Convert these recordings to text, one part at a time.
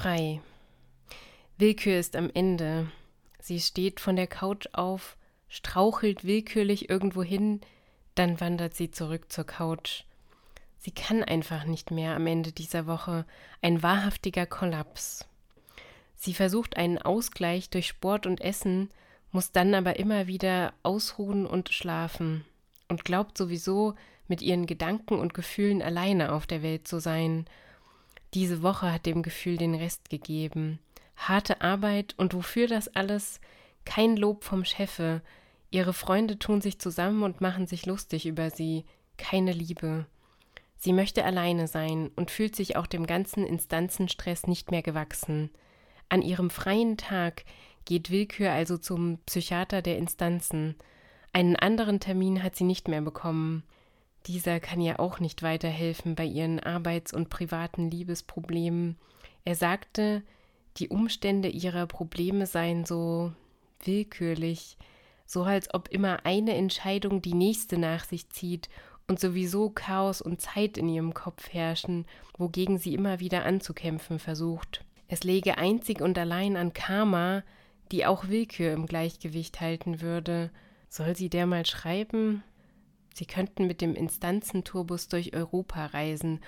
Frei. Willkür ist am Ende. Sie steht von der Couch auf, strauchelt willkürlich irgendwo hin, dann wandert sie zurück zur Couch. Sie kann einfach nicht mehr am Ende dieser Woche. Ein wahrhaftiger Kollaps. Sie versucht einen Ausgleich durch Sport und Essen, muss dann aber immer wieder ausruhen und schlafen und glaubt sowieso, mit ihren Gedanken und Gefühlen alleine auf der Welt zu sein. Diese Woche hat dem Gefühl den Rest gegeben. Harte Arbeit und wofür das alles? Kein Lob vom Chefe. Ihre Freunde tun sich zusammen und machen sich lustig über sie. Keine Liebe. Sie möchte alleine sein und fühlt sich auch dem ganzen Instanzenstress nicht mehr gewachsen. An ihrem freien Tag geht Willkür also zum Psychiater der Instanzen. Einen anderen Termin hat sie nicht mehr bekommen. Dieser kann ihr auch nicht weiterhelfen bei ihren Arbeits- und privaten Liebesproblemen. Er sagte, die Umstände ihrer Probleme seien so willkürlich, so als ob immer eine Entscheidung die nächste nach sich zieht und sowieso Chaos und Zeit in ihrem Kopf herrschen, wogegen sie immer wieder anzukämpfen versucht. Es läge einzig und allein an Karma, die auch Willkür im Gleichgewicht halten würde. Soll sie der mal schreiben? Sie könnten mit dem Instanzentourbus durch Europa reisen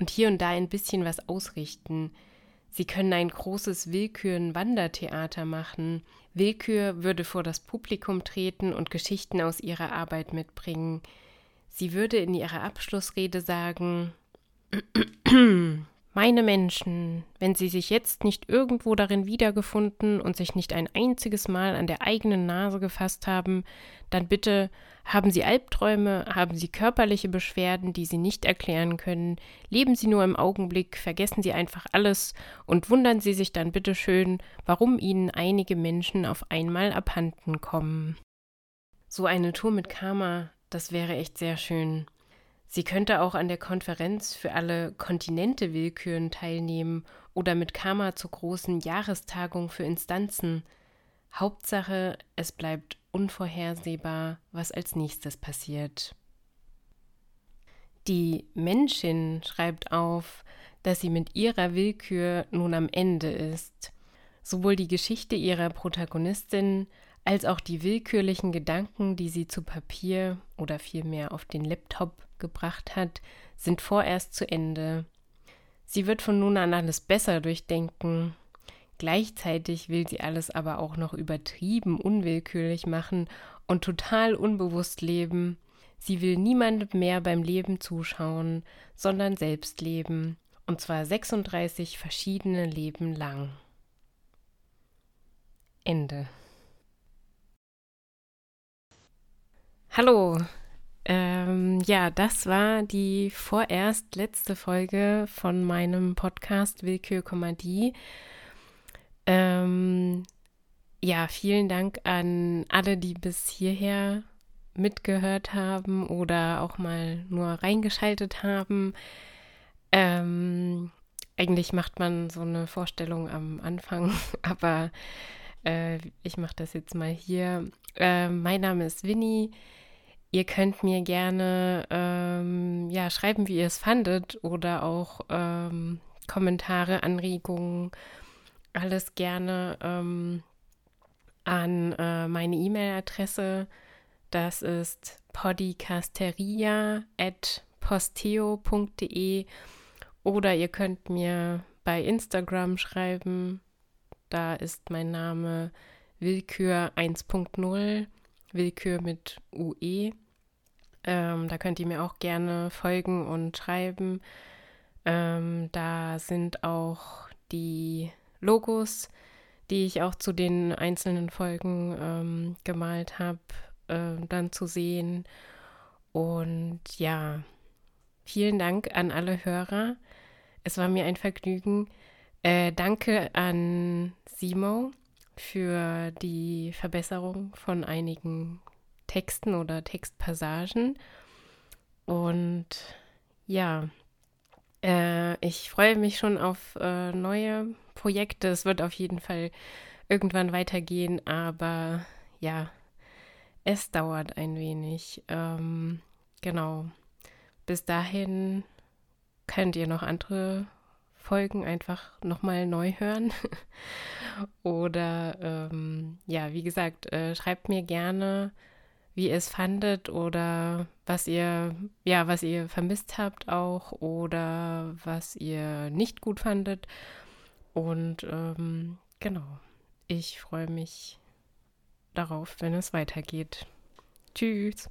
und hier und da ein bisschen was ausrichten. Sie können ein großes Willküren-Wandertheater machen. Willkür würde vor das Publikum treten und Geschichten aus ihrer Arbeit mitbringen. Sie würde in ihrer Abschlussrede sagen Meine Menschen, wenn Sie sich jetzt nicht irgendwo darin wiedergefunden und sich nicht ein einziges Mal an der eigenen Nase gefasst haben, dann bitte haben Sie Albträume, haben Sie körperliche Beschwerden, die Sie nicht erklären können, leben Sie nur im Augenblick, vergessen Sie einfach alles und wundern Sie sich dann bitte schön, warum Ihnen einige Menschen auf einmal abhanden kommen. So eine Tour mit Karma, das wäre echt sehr schön. Sie könnte auch an der Konferenz für alle Kontinente Willküren teilnehmen oder mit Karma zur großen Jahrestagung für Instanzen. Hauptsache, es bleibt unvorhersehbar, was als nächstes passiert. Die Menschin schreibt auf, dass sie mit ihrer Willkür nun am Ende ist. Sowohl die Geschichte ihrer Protagonistin als auch die willkürlichen Gedanken, die sie zu Papier oder vielmehr auf den Laptop gebracht hat, sind vorerst zu Ende. Sie wird von nun an alles besser durchdenken. Gleichzeitig will sie alles aber auch noch übertrieben unwillkürlich machen und total unbewusst leben. Sie will niemandem mehr beim Leben zuschauen, sondern selbst leben, und zwar 36 verschiedene Leben lang. Ende. Hallo, ähm, ja, das war die vorerst letzte Folge von meinem Podcast Willkür Komödie. Ähm, ja, vielen Dank an alle, die bis hierher mitgehört haben oder auch mal nur reingeschaltet haben. Ähm, eigentlich macht man so eine Vorstellung am Anfang, aber äh, ich mache das jetzt mal hier. Äh, mein Name ist Winnie. Ihr könnt mir gerne ähm, ja, schreiben, wie ihr es fandet oder auch ähm, Kommentare, Anregungen, alles gerne ähm, an äh, meine E-Mail-Adresse. Das ist podcasteria.posteo.de oder ihr könnt mir bei Instagram schreiben. Da ist mein Name Willkür 1.0, Willkür mit UE. Ähm, da könnt ihr mir auch gerne folgen und schreiben. Ähm, da sind auch die Logos, die ich auch zu den einzelnen Folgen ähm, gemalt habe, äh, dann zu sehen. Und ja, vielen Dank an alle Hörer. Es war mir ein Vergnügen. Äh, danke an Simo für die Verbesserung von einigen Texten oder Textpassagen. Und ja, äh, ich freue mich schon auf äh, neue Projekte. Es wird auf jeden Fall irgendwann weitergehen, aber ja, es dauert ein wenig. Ähm, genau. Bis dahin könnt ihr noch andere Folgen einfach nochmal neu hören. oder ähm, ja, wie gesagt, äh, schreibt mir gerne, wie ihr es fandet oder was ihr, ja, was ihr vermisst habt auch oder was ihr nicht gut fandet. Und ähm, genau, ich freue mich darauf, wenn es weitergeht. Tschüss.